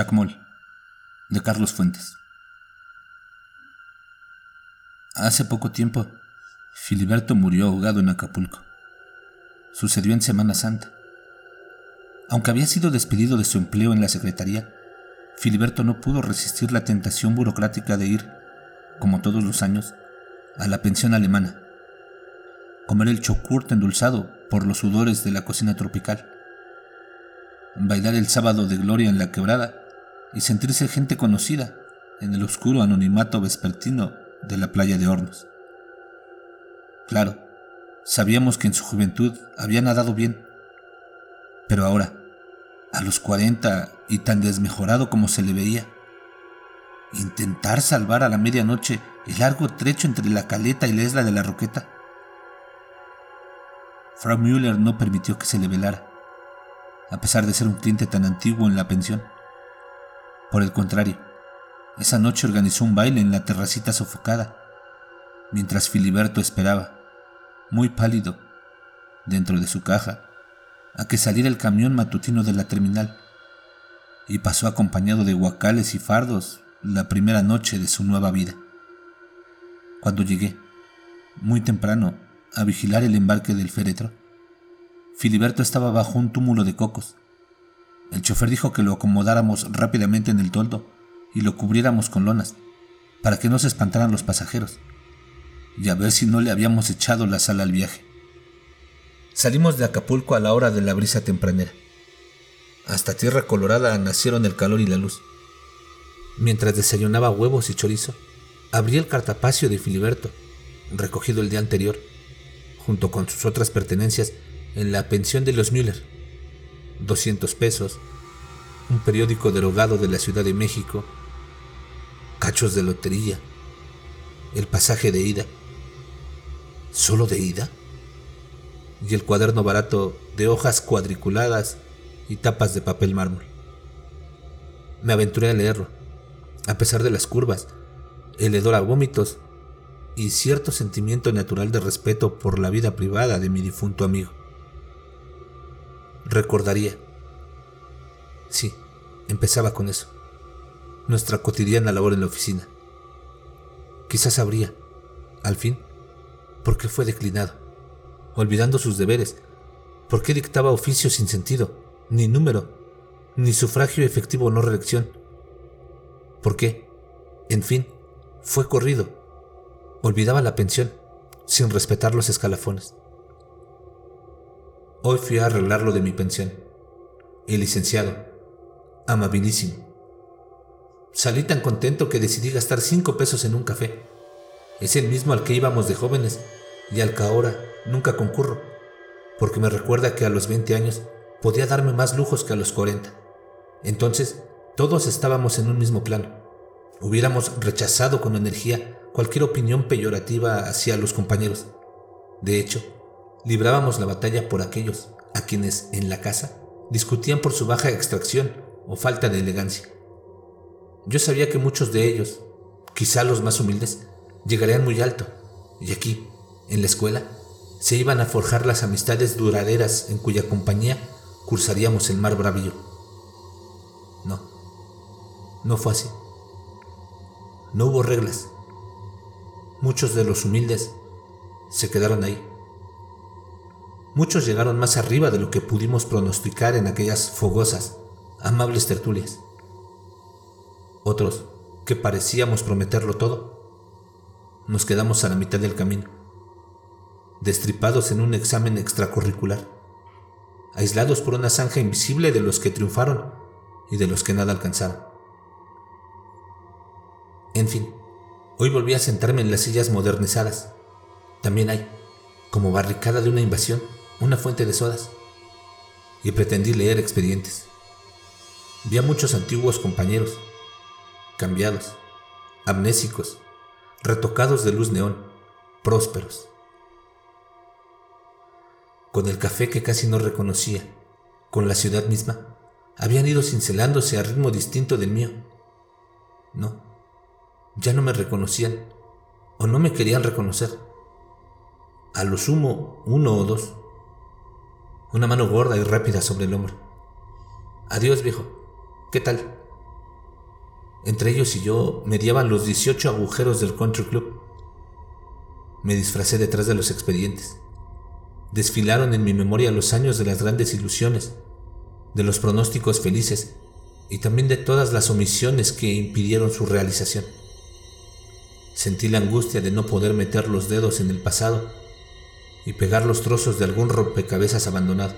Chacmol, de Carlos Fuentes. Hace poco tiempo, Filiberto murió ahogado en Acapulco. Sucedió en Semana Santa. Aunque había sido despedido de su empleo en la Secretaría, Filiberto no pudo resistir la tentación burocrática de ir, como todos los años, a la pensión alemana, comer el chocurt endulzado por los sudores de la cocina tropical, bailar el sábado de gloria en la quebrada y sentirse gente conocida en el oscuro anonimato vespertino de la playa de Hornos. Claro, sabíamos que en su juventud había nadado bien, pero ahora, a los 40 y tan desmejorado como se le veía, intentar salvar a la medianoche el largo trecho entre la caleta y la isla de la Roqueta. Frau Müller no permitió que se le velara, a pesar de ser un cliente tan antiguo en la pensión. Por el contrario, esa noche organizó un baile en la terracita sofocada, mientras Filiberto esperaba, muy pálido, dentro de su caja, a que saliera el camión matutino de la terminal, y pasó acompañado de guacales y fardos la primera noche de su nueva vida. Cuando llegué, muy temprano, a vigilar el embarque del féretro, Filiberto estaba bajo un túmulo de cocos, el chofer dijo que lo acomodáramos rápidamente en el toldo y lo cubriéramos con lonas, para que no se espantaran los pasajeros, y a ver si no le habíamos echado la sal al viaje. Salimos de Acapulco a la hora de la brisa tempranera. Hasta Tierra Colorada nacieron el calor y la luz. Mientras desayunaba huevos y chorizo, abrí el cartapacio de Filiberto, recogido el día anterior, junto con sus otras pertenencias, en la pensión de los Müller 200 pesos, un periódico derogado de la Ciudad de México, cachos de lotería, el pasaje de ida, solo de ida, y el cuaderno barato de hojas cuadriculadas y tapas de papel mármol. Me aventuré a leerlo, a pesar de las curvas, el hedor a vómitos y cierto sentimiento natural de respeto por la vida privada de mi difunto amigo recordaría. Sí, empezaba con eso. Nuestra cotidiana labor en la oficina. Quizás sabría, al fin, por qué fue declinado, olvidando sus deberes, por qué dictaba oficio sin sentido, ni número, ni sufragio efectivo o no reelección. ¿Por qué? En fin, fue corrido. Olvidaba la pensión, sin respetar los escalafones. Hoy fui a arreglar lo de mi pensión. El licenciado, amabilísimo. Salí tan contento que decidí gastar cinco pesos en un café. Es el mismo al que íbamos de jóvenes y al que ahora nunca concurro, porque me recuerda que a los 20 años podía darme más lujos que a los 40. Entonces, todos estábamos en un mismo plano. Hubiéramos rechazado con energía cualquier opinión peyorativa hacia los compañeros. De hecho, librábamos la batalla por aquellos a quienes en la casa discutían por su baja extracción o falta de elegancia. Yo sabía que muchos de ellos, quizá los más humildes, llegarían muy alto, y aquí, en la escuela, se iban a forjar las amistades duraderas en cuya compañía cursaríamos el mar bravío. No, no fue así. No hubo reglas. Muchos de los humildes se quedaron ahí Muchos llegaron más arriba de lo que pudimos pronosticar en aquellas fogosas, amables tertulias. Otros, que parecíamos prometerlo todo, nos quedamos a la mitad del camino, destripados en un examen extracurricular, aislados por una zanja invisible de los que triunfaron y de los que nada alcanzaron. En fin, hoy volví a sentarme en las sillas modernizadas. También hay, como barricada de una invasión, una fuente de sodas y pretendí leer expedientes. Vi a muchos antiguos compañeros, cambiados, amnésicos, retocados de luz neón, prósperos. Con el café que casi no reconocía, con la ciudad misma, habían ido cincelándose a ritmo distinto del mío. No, ya no me reconocían o no me querían reconocer. A lo sumo uno o dos una mano gorda y rápida sobre el hombro. Adiós, viejo. ¿Qué tal? Entre ellos y yo mediaban los 18 agujeros del country club. Me disfracé detrás de los expedientes. Desfilaron en mi memoria los años de las grandes ilusiones, de los pronósticos felices y también de todas las omisiones que impidieron su realización. Sentí la angustia de no poder meter los dedos en el pasado y pegar los trozos de algún rompecabezas abandonado.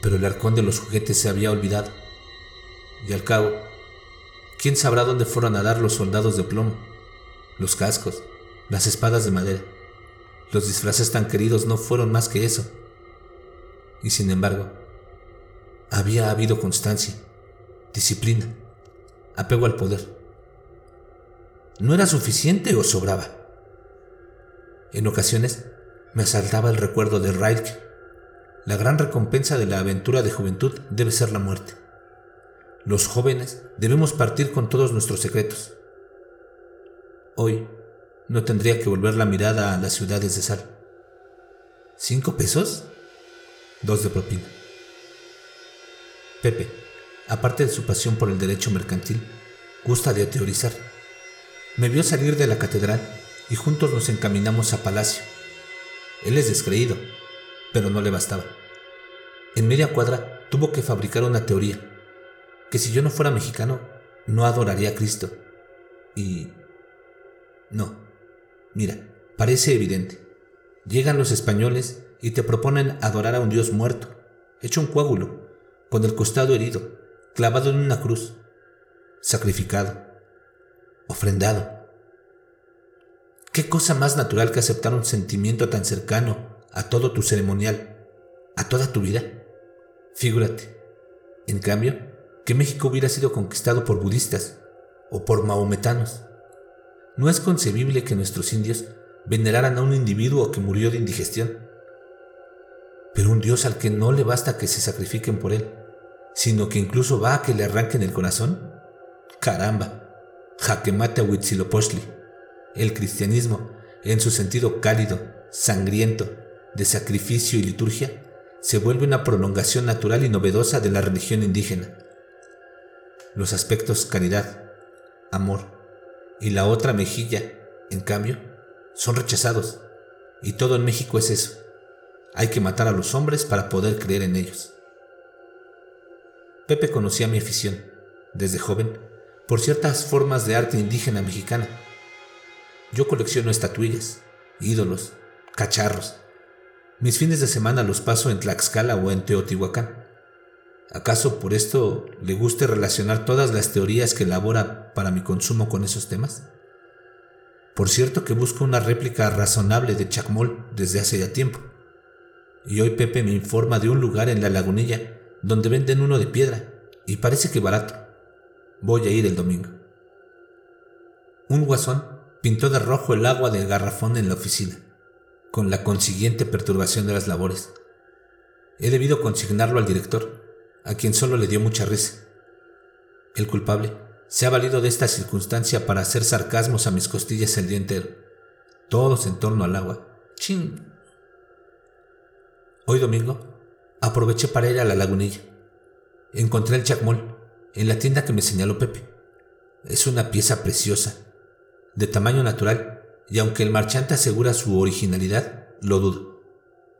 Pero el arcón de los juguetes se había olvidado. Y al cabo, ¿quién sabrá dónde fueron a dar los soldados de plomo, los cascos, las espadas de madera? Los disfraces tan queridos no fueron más que eso. Y sin embargo, había habido constancia, disciplina, apego al poder. ¿No era suficiente o sobraba? En ocasiones me asaltaba el recuerdo de Rilke. La gran recompensa de la aventura de juventud debe ser la muerte. Los jóvenes debemos partir con todos nuestros secretos. Hoy no tendría que volver la mirada a las ciudades de sal. ¿Cinco pesos? Dos de propina. Pepe, aparte de su pasión por el derecho mercantil, gusta de teorizar. Me vio salir de la catedral y juntos nos encaminamos a Palacio él es descreído, pero no le bastaba. En media cuadra tuvo que fabricar una teoría, que si yo no fuera mexicano, no adoraría a Cristo. Y... No, mira, parece evidente. Llegan los españoles y te proponen adorar a un Dios muerto, hecho un coágulo, con el costado herido, clavado en una cruz, sacrificado, ofrendado. ¿Qué cosa más natural que aceptar un sentimiento tan cercano a todo tu ceremonial, a toda tu vida? Figúrate, en cambio, que México hubiera sido conquistado por budistas o por mahometanos. No es concebible que nuestros indios veneraran a un individuo que murió de indigestión. Pero un Dios al que no le basta que se sacrifiquen por él, sino que incluso va a que le arranquen el corazón. Caramba, jaque mate a Huitzilopochtli. El cristianismo, en su sentido cálido, sangriento, de sacrificio y liturgia, se vuelve una prolongación natural y novedosa de la religión indígena. Los aspectos caridad, amor y la otra mejilla, en cambio, son rechazados. Y todo en México es eso. Hay que matar a los hombres para poder creer en ellos. Pepe conocía mi afición, desde joven, por ciertas formas de arte indígena mexicana yo colecciono estatuillas, ídolos, cacharros. Mis fines de semana los paso en Tlaxcala o en Teotihuacán. ¿Acaso por esto le guste relacionar todas las teorías que elabora para mi consumo con esos temas? Por cierto que busco una réplica razonable de Chacmol desde hace ya tiempo. Y hoy Pepe me informa de un lugar en la lagunilla donde venden uno de piedra y parece que barato. Voy a ir el domingo. Un guasón pintó de rojo el agua del garrafón en la oficina, con la consiguiente perturbación de las labores. He debido consignarlo al director, a quien solo le dio mucha risa. El culpable se ha valido de esta circunstancia para hacer sarcasmos a mis costillas el día entero, todos en torno al agua. ¡Chin! Hoy domingo aproveché para ir a la lagunilla. Encontré el chacmol en la tienda que me señaló Pepe. Es una pieza preciosa de tamaño natural, y aunque el marchante asegura su originalidad, lo dudo.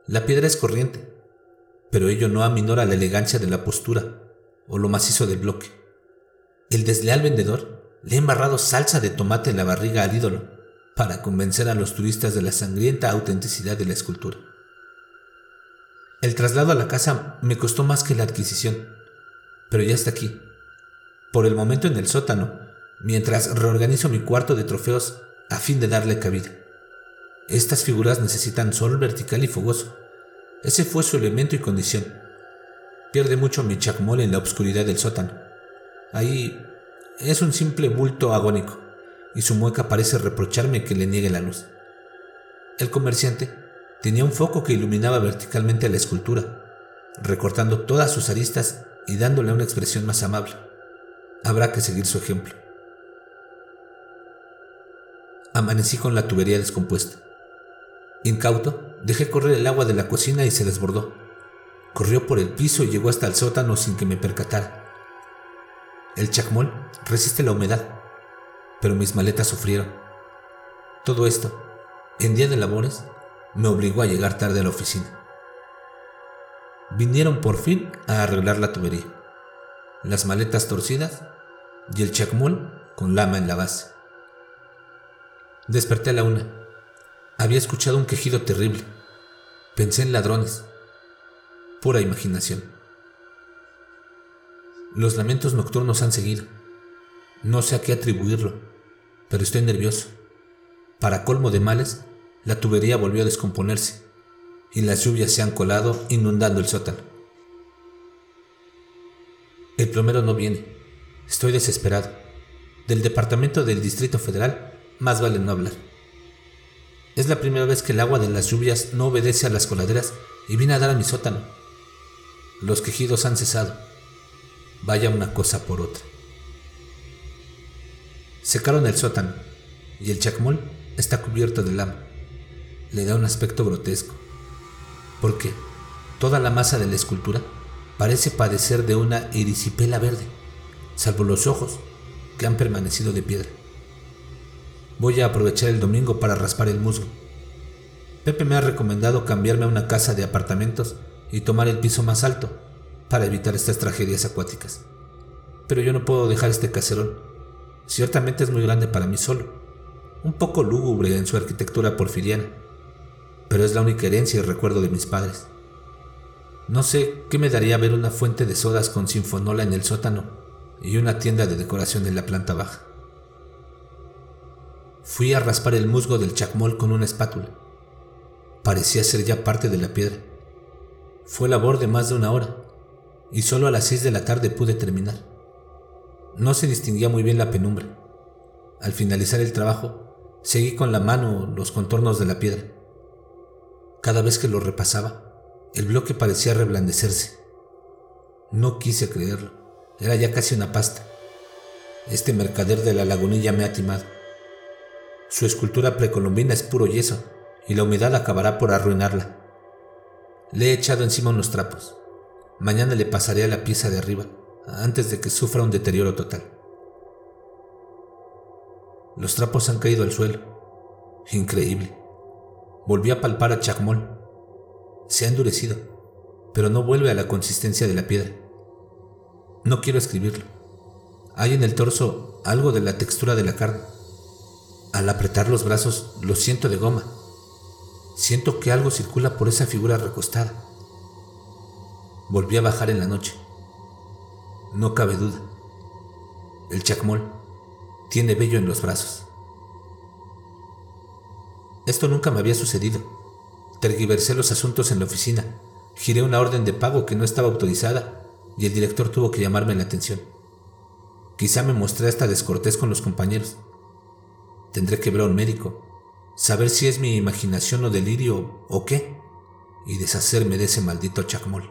La piedra es corriente, pero ello no aminora la elegancia de la postura o lo macizo del bloque. El desleal vendedor le ha embarrado salsa de tomate en la barriga al ídolo para convencer a los turistas de la sangrienta autenticidad de la escultura. El traslado a la casa me costó más que la adquisición, pero ya está aquí. Por el momento en el sótano mientras reorganizo mi cuarto de trofeos a fin de darle cabida. Estas figuras necesitan sol vertical y fogoso. Ese fue su elemento y condición. Pierde mucho mi chacmol en la oscuridad del sótano. Ahí es un simple bulto agónico, y su mueca parece reprocharme que le niegue la luz. El comerciante tenía un foco que iluminaba verticalmente la escultura, recortando todas sus aristas y dándole una expresión más amable. Habrá que seguir su ejemplo. Amanecí con la tubería descompuesta. Incauto, dejé correr el agua de la cocina y se desbordó. Corrió por el piso y llegó hasta el sótano sin que me percatara. El chacmol resiste la humedad, pero mis maletas sufrieron. Todo esto, en día de labores, me obligó a llegar tarde a la oficina. Vinieron por fin a arreglar la tubería, las maletas torcidas y el chacmol con lama en la base. Desperté a la una. Había escuchado un quejido terrible. Pensé en ladrones. Pura imaginación. Los lamentos nocturnos han seguido. No sé a qué atribuirlo, pero estoy nervioso. Para colmo de males, la tubería volvió a descomponerse y las lluvias se han colado inundando el sótano. El plomero no viene. Estoy desesperado. Del departamento del Distrito Federal más vale no hablar. Es la primera vez que el agua de las lluvias no obedece a las coladeras y viene a dar a mi sótano. Los quejidos han cesado. Vaya una cosa por otra. Secaron el sótano y el chacmol está cubierto de lama. Le da un aspecto grotesco, porque toda la masa de la escultura parece padecer de una erisipela verde, salvo los ojos que han permanecido de piedra. Voy a aprovechar el domingo para raspar el musgo. Pepe me ha recomendado cambiarme a una casa de apartamentos y tomar el piso más alto para evitar estas tragedias acuáticas. Pero yo no puedo dejar este caserón. Ciertamente es muy grande para mí solo, un poco lúgubre en su arquitectura porfiriana, pero es la única herencia y recuerdo de mis padres. No sé qué me daría ver una fuente de sodas con sinfonola en el sótano y una tienda de decoración en la planta baja. Fui a raspar el musgo del chacmol con una espátula. Parecía ser ya parte de la piedra. Fue labor de más de una hora, y solo a las seis de la tarde pude terminar. No se distinguía muy bien la penumbra. Al finalizar el trabajo, seguí con la mano los contornos de la piedra. Cada vez que lo repasaba, el bloque parecía reblandecerse. No quise creerlo. Era ya casi una pasta. Este mercader de la lagunilla me ha timado. Su escultura precolombina es puro yeso y la humedad acabará por arruinarla. Le he echado encima unos trapos. Mañana le pasaré a la pieza de arriba, antes de que sufra un deterioro total. Los trapos han caído al suelo. Increíble. Volví a palpar a Chacmol. Se ha endurecido, pero no vuelve a la consistencia de la piedra. No quiero escribirlo. Hay en el torso algo de la textura de la carne. Al apretar los brazos lo siento de goma. Siento que algo circula por esa figura recostada. Volví a bajar en la noche. No cabe duda. El chacmol tiene vello en los brazos. Esto nunca me había sucedido. Tergiversé los asuntos en la oficina. Giré una orden de pago que no estaba autorizada y el director tuvo que llamarme la atención. Quizá me mostré hasta descortés con los compañeros. Tendré que ver a un médico, saber si es mi imaginación o delirio o qué, y deshacerme de ese maldito chacmol.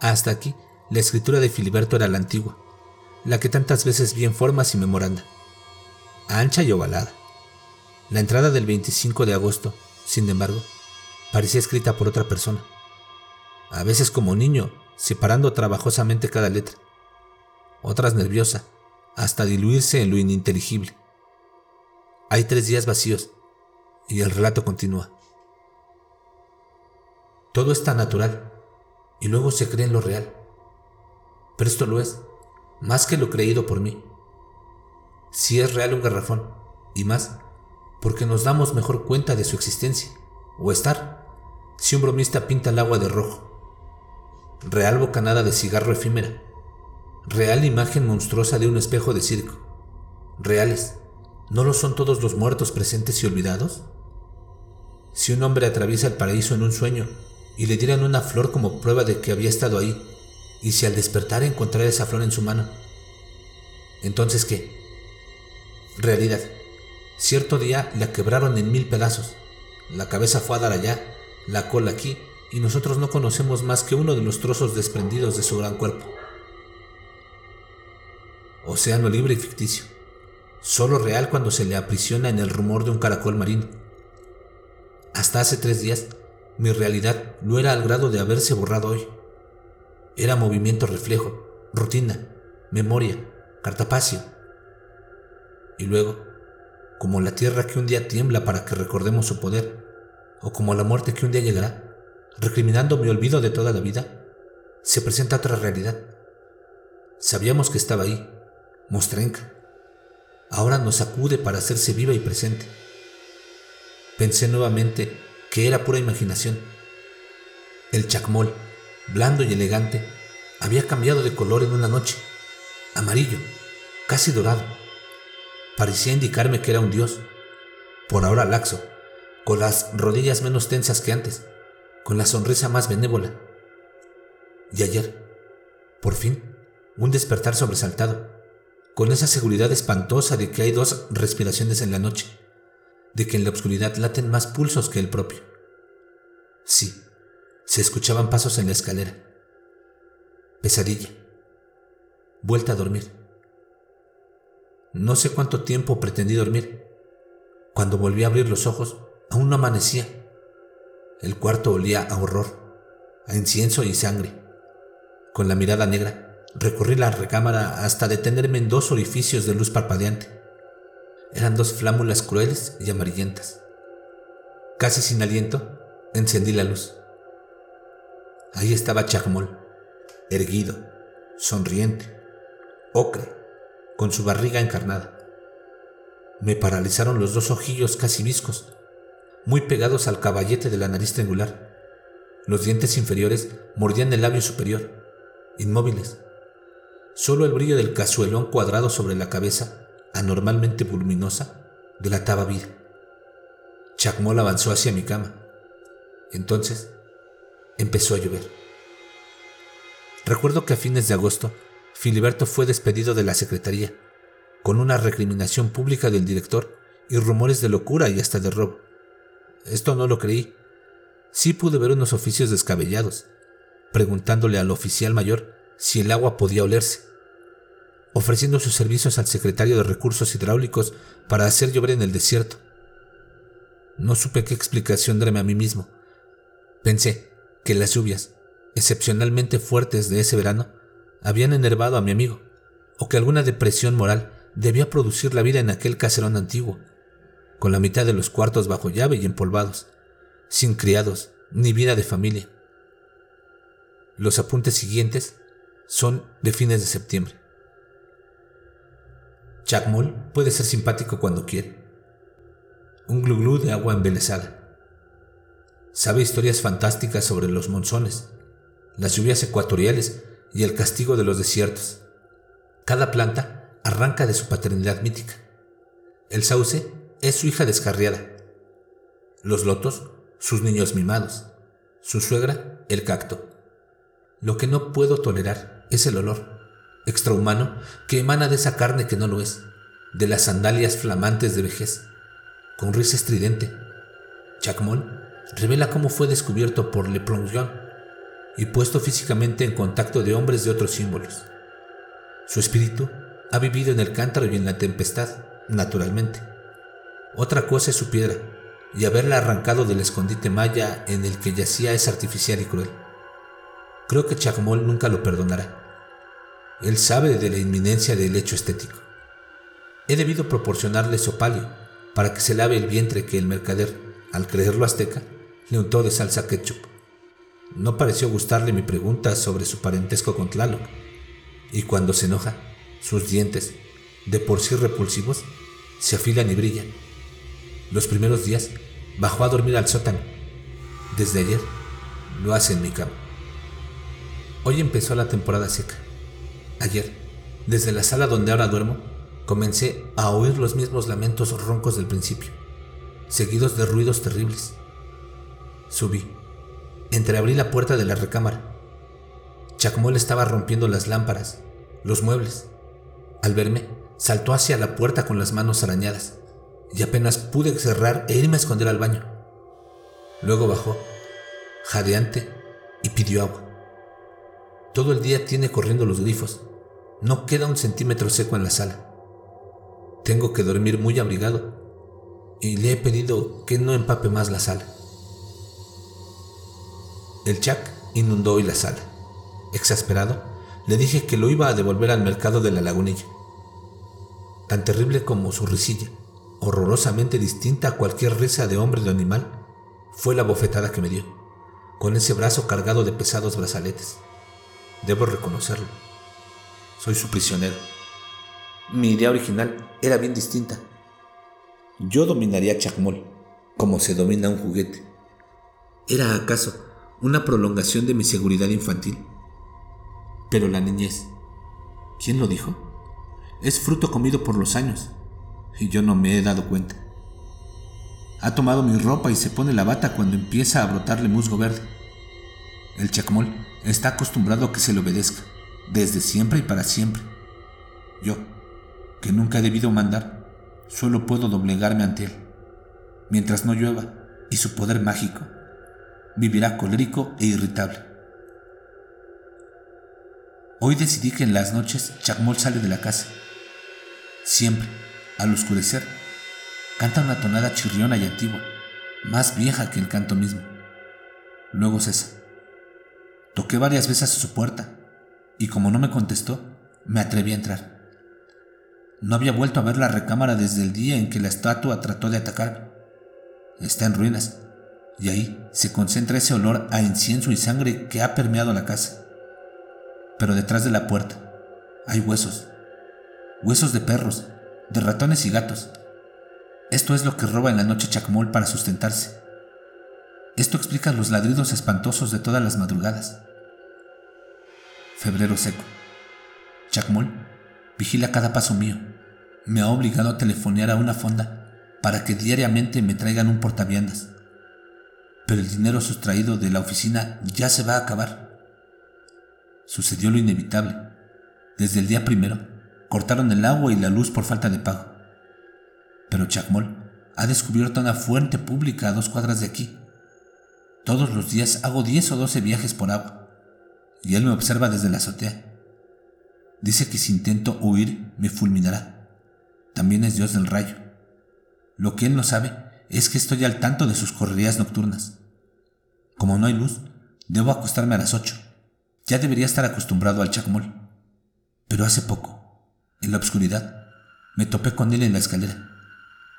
Hasta aquí, la escritura de Filiberto era la antigua, la que tantas veces vi en formas y memoranda, ancha y ovalada. La entrada del 25 de agosto, sin embargo, parecía escrita por otra persona, a veces como niño, separando trabajosamente cada letra, otras nerviosa, hasta diluirse en lo ininteligible. Hay tres días vacíos y el relato continúa. Todo es tan natural y luego se cree en lo real. Pero esto lo es, más que lo creído por mí. Si es real un garrafón, y más, porque nos damos mejor cuenta de su existencia, o estar, si un bromista pinta el agua de rojo. Real bocanada de cigarro efímera, real imagen monstruosa de un espejo de circo. Reales. ¿No lo son todos los muertos presentes y olvidados? Si un hombre atraviesa el paraíso en un sueño y le dieran una flor como prueba de que había estado ahí, y si al despertar encontrara esa flor en su mano, entonces ¿qué? Realidad. Cierto día la quebraron en mil pedazos. La cabeza fue a dar allá, la cola aquí, y nosotros no conocemos más que uno de los trozos desprendidos de su gran cuerpo océano libre y ficticio, solo real cuando se le aprisiona en el rumor de un caracol marino. Hasta hace tres días, mi realidad no era al grado de haberse borrado hoy. era movimiento reflejo, rutina, memoria, cartapacio. Y luego, como la tierra que un día tiembla para que recordemos su poder, o como la muerte que un día llegará, recriminando mi olvido de toda la vida, se presenta otra realidad. Sabíamos que estaba ahí, Mostrenka. Ahora nos acude para hacerse viva y presente. Pensé nuevamente que era pura imaginación. El chacmol, blando y elegante, había cambiado de color en una noche, amarillo, casi dorado. Parecía indicarme que era un dios, por ahora laxo, con las rodillas menos tensas que antes, con la sonrisa más benévola. Y ayer, por fin, un despertar sobresaltado, con esa seguridad espantosa de que hay dos respiraciones en la noche, de que en la oscuridad laten más pulsos que el propio. Sí, se escuchaban pasos en la escalera. Pesadilla. Vuelta a dormir. No sé cuánto tiempo pretendí dormir. Cuando volví a abrir los ojos, aún no amanecía. El cuarto olía a horror, a incienso y sangre. Con la mirada negra, recorrí la recámara hasta detenerme en dos orificios de luz parpadeante. Eran dos flámulas crueles y amarillentas. Casi sin aliento, encendí la luz. Ahí estaba Chacmol, erguido, sonriente, ocre, con su barriga encarnada. Me paralizaron los dos ojillos casi viscos, muy pegados al caballete de la nariz triangular. Los dientes inferiores mordían el labio superior, inmóviles. Solo el brillo del cazuelón cuadrado sobre la cabeza, anormalmente voluminosa, delataba vida. Chacmol avanzó hacia mi cama. Entonces empezó a llover. Recuerdo que a fines de agosto, Filiberto fue despedido de la secretaría, con una recriminación pública del director y rumores de locura y hasta de robo. Esto no lo creí. Sí pude ver unos oficios descabellados, preguntándole al oficial mayor si el agua podía olerse, ofreciendo sus servicios al secretario de Recursos Hidráulicos para hacer llover en el desierto. No supe qué explicación darme a mí mismo. Pensé que las lluvias, excepcionalmente fuertes de ese verano, habían enervado a mi amigo, o que alguna depresión moral debía producir la vida en aquel caserón antiguo, con la mitad de los cuartos bajo llave y empolvados, sin criados ni vida de familia. Los apuntes siguientes son de fines de septiembre. Chacmol puede ser simpático cuando quiere. Un glu de agua embelesada. Sabe historias fantásticas sobre los monzones, las lluvias ecuatoriales y el castigo de los desiertos. Cada planta arranca de su paternidad mítica. El sauce es su hija descarriada. Los lotos, sus niños mimados. Su suegra, el cacto. Lo que no puedo tolerar es el olor, extrahumano, que emana de esa carne que no lo es, de las sandalias flamantes de vejez, con risa estridente. Chacmol revela cómo fue descubierto por Le Plongeon y puesto físicamente en contacto de hombres de otros símbolos. Su espíritu ha vivido en el cántaro y en la tempestad, naturalmente. Otra cosa es su piedra, y haberla arrancado del escondite maya en el que yacía es artificial y cruel. Creo que Chacmol nunca lo perdonará. Él sabe de la inminencia del hecho estético. He debido proporcionarle sopalio para que se lave el vientre que el mercader, al creerlo azteca, le untó de salsa ketchup. No pareció gustarle mi pregunta sobre su parentesco con Tlaloc, y cuando se enoja, sus dientes, de por sí repulsivos, se afilan y brillan. Los primeros días bajó a dormir al sótano. Desde ayer lo hace en mi cama. Hoy empezó la temporada seca. Ayer, desde la sala donde ahora duermo, comencé a oír los mismos lamentos roncos del principio, seguidos de ruidos terribles. Subí. Entreabrí la puerta de la recámara. Chacmol estaba rompiendo las lámparas, los muebles. Al verme, saltó hacia la puerta con las manos arañadas y apenas pude cerrar e irme a esconder al baño. Luego bajó, jadeante, y pidió agua. Todo el día tiene corriendo los grifos. No queda un centímetro seco en la sala. Tengo que dormir muy abrigado y le he pedido que no empape más la sala. El chac inundó hoy la sala. Exasperado, le dije que lo iba a devolver al mercado de la lagunilla. Tan terrible como su risilla, horrorosamente distinta a cualquier risa de hombre o animal, fue la bofetada que me dio, con ese brazo cargado de pesados brazaletes. Debo reconocerlo. Soy su prisionero. Mi idea original era bien distinta. Yo dominaría Chacmol, como se domina un juguete. ¿Era acaso una prolongación de mi seguridad infantil? Pero la niñez, ¿quién lo dijo? Es fruto comido por los años, y yo no me he dado cuenta. Ha tomado mi ropa y se pone la bata cuando empieza a brotarle musgo verde. El chacmol está acostumbrado a que se le obedezca, desde siempre y para siempre. Yo, que nunca he debido mandar, solo puedo doblegarme ante él. Mientras no llueva, y su poder mágico vivirá colérico e irritable. Hoy decidí que en las noches Chacmol sale de la casa. Siempre, al oscurecer, canta una tonada chirriona y antigua, más vieja que el canto mismo. Luego cesa. Toqué varias veces a su puerta y como no me contestó, me atreví a entrar. No había vuelto a ver la recámara desde el día en que la estatua trató de atacarme. Está en ruinas y ahí se concentra ese olor a incienso y sangre que ha permeado la casa pero detrás de la puerta hay huesos, huesos de perros, de ratones y gatos. Esto es lo que roba en la noche Chacmol para sustentarse. Esto explica los ladridos espantosos de todas las madrugadas. Febrero seco. Chacmol vigila cada paso mío. Me ha obligado a telefonear a una fonda para que diariamente me traigan un portaviandas. Pero el dinero sustraído de la oficina ya se va a acabar sucedió lo inevitable. Desde el día primero, cortaron el agua y la luz por falta de pago. Pero Chacmol ha descubierto una fuente pública a dos cuadras de aquí. Todos los días hago 10 o 12 viajes por agua, y él me observa desde la azotea. Dice que si intento huir, me fulminará. También es Dios del rayo. Lo que él no sabe es que estoy al tanto de sus correrías nocturnas. Como no hay luz, debo acostarme a las ocho ya debería estar acostumbrado al chacmol. Pero hace poco, en la oscuridad, me topé con él en la escalera.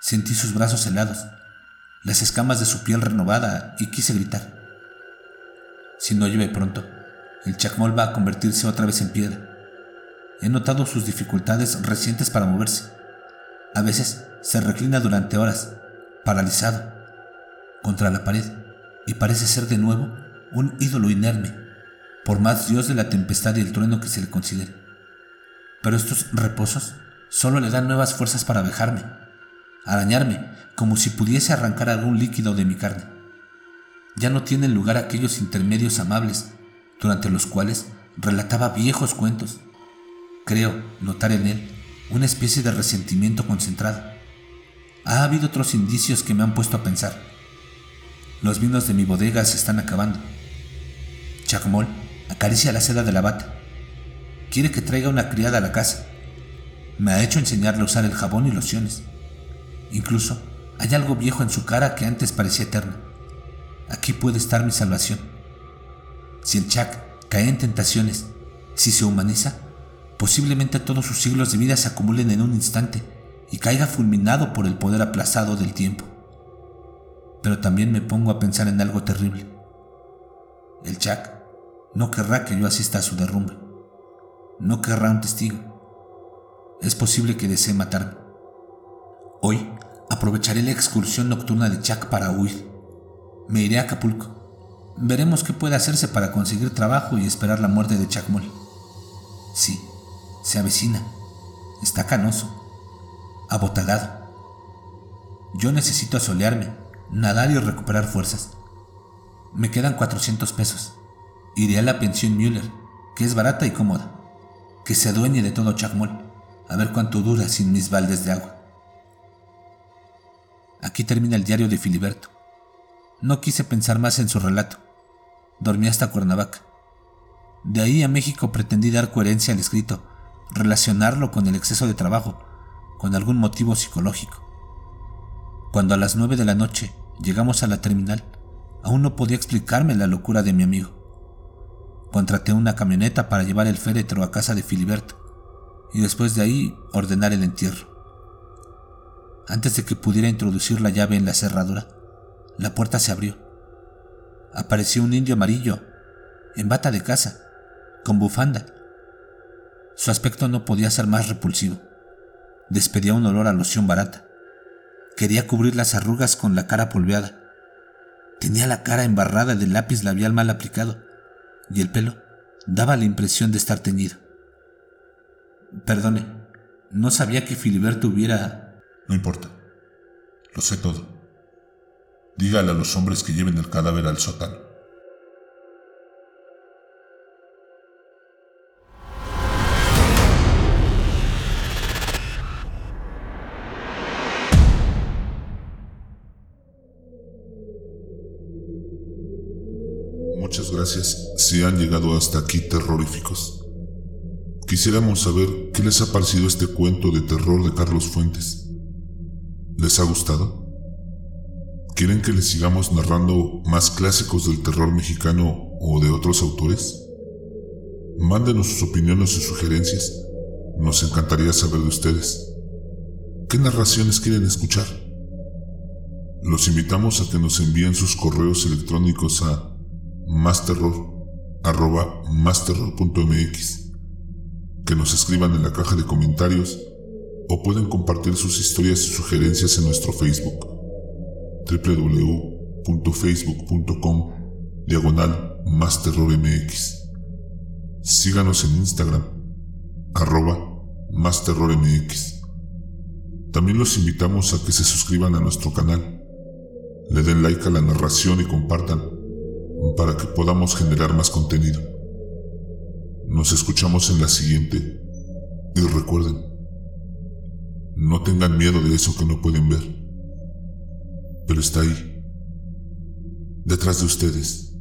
Sentí sus brazos helados, las escamas de su piel renovada y quise gritar. Si no llueve pronto, el chacmol va a convertirse otra vez en piedra. He notado sus dificultades recientes para moverse. A veces se reclina durante horas, paralizado, contra la pared, y parece ser de nuevo un ídolo inerme por más dios de la tempestad y el trueno que se le considere. Pero estos reposos solo le dan nuevas fuerzas para vejarme, arañarme, como si pudiese arrancar algún líquido de mi carne. Ya no tienen lugar aquellos intermedios amables, durante los cuales relataba viejos cuentos. Creo notar en él una especie de resentimiento concentrado. Ha habido otros indicios que me han puesto a pensar. Los vinos de mi bodega se están acabando. Chacmol Acaricia la seda de la bata. Quiere que traiga una criada a la casa. Me ha hecho enseñarle a usar el jabón y lociones. Incluso hay algo viejo en su cara que antes parecía eterno. Aquí puede estar mi salvación. Si el Chak cae en tentaciones, si se humaniza, posiblemente todos sus siglos de vida se acumulen en un instante y caiga fulminado por el poder aplazado del tiempo. Pero también me pongo a pensar en algo terrible. El Chak no querrá que yo asista a su derrumbe. No querrá un testigo. Es posible que desee matarme. Hoy aprovecharé la excursión nocturna de Chuck para huir. Me iré a Acapulco. Veremos qué puede hacerse para conseguir trabajo y esperar la muerte de Chuck Moll. Sí, se avecina. Está canoso. Abotagado. Yo necesito asolearme, nadar y recuperar fuerzas. Me quedan 400 pesos. Iré a la pensión Müller, que es barata y cómoda, que se adueñe de todo Chacmol, a ver cuánto dura sin mis baldes de agua. Aquí termina el diario de Filiberto. No quise pensar más en su relato. Dormí hasta Cuernavaca. De ahí a México pretendí dar coherencia al escrito, relacionarlo con el exceso de trabajo, con algún motivo psicológico. Cuando a las nueve de la noche llegamos a la terminal, aún no podía explicarme la locura de mi amigo. contraté una camioneta para llevar el féretro a casa de Filiberto y después de ahí ordenar el entierro. Antes de que pudiera introducir la llave en la cerradura, la puerta se abrió. Apareció un indio amarillo, en bata de casa, con bufanda. Su aspecto no podía ser más repulsivo. Despedía un olor a loción barata. Quería cubrir las arrugas con la cara polveada. Tenía la cara embarrada de lápiz labial mal aplicado y el pelo daba la impresión de estar teñido. Perdone, no sabía que Filiberto hubiera... No importa. Lo sé todo. Dígale a los hombres que lleven el cadáver al sótano. Muchas gracias si han llegado hasta aquí terroríficos. Quisiéramos saber qué les ha parecido este cuento de terror de Carlos Fuentes. ¿Les ha gustado? ¿Quieren que les sigamos narrando más clásicos del terror mexicano o de otros autores? Mándenos sus opiniones y sugerencias. Nos encantaría saber de ustedes. ¿Qué narraciones quieren escuchar? Los invitamos a que nos envíen sus correos electrónicos a masterror.masterror.mx que nos escriban en la caja de comentarios o pueden compartir sus historias y sugerencias en nuestro Facebook www.facebook.com diagonal MX. Síganos en Instagram arroba MX. También los invitamos a que se suscriban a nuestro canal, le den like a la narración y compartan para que podamos generar más contenido. Nos escuchamos en la siguiente. Y recuerden, no tengan miedo de eso que no pueden ver, pero está ahí, detrás de ustedes.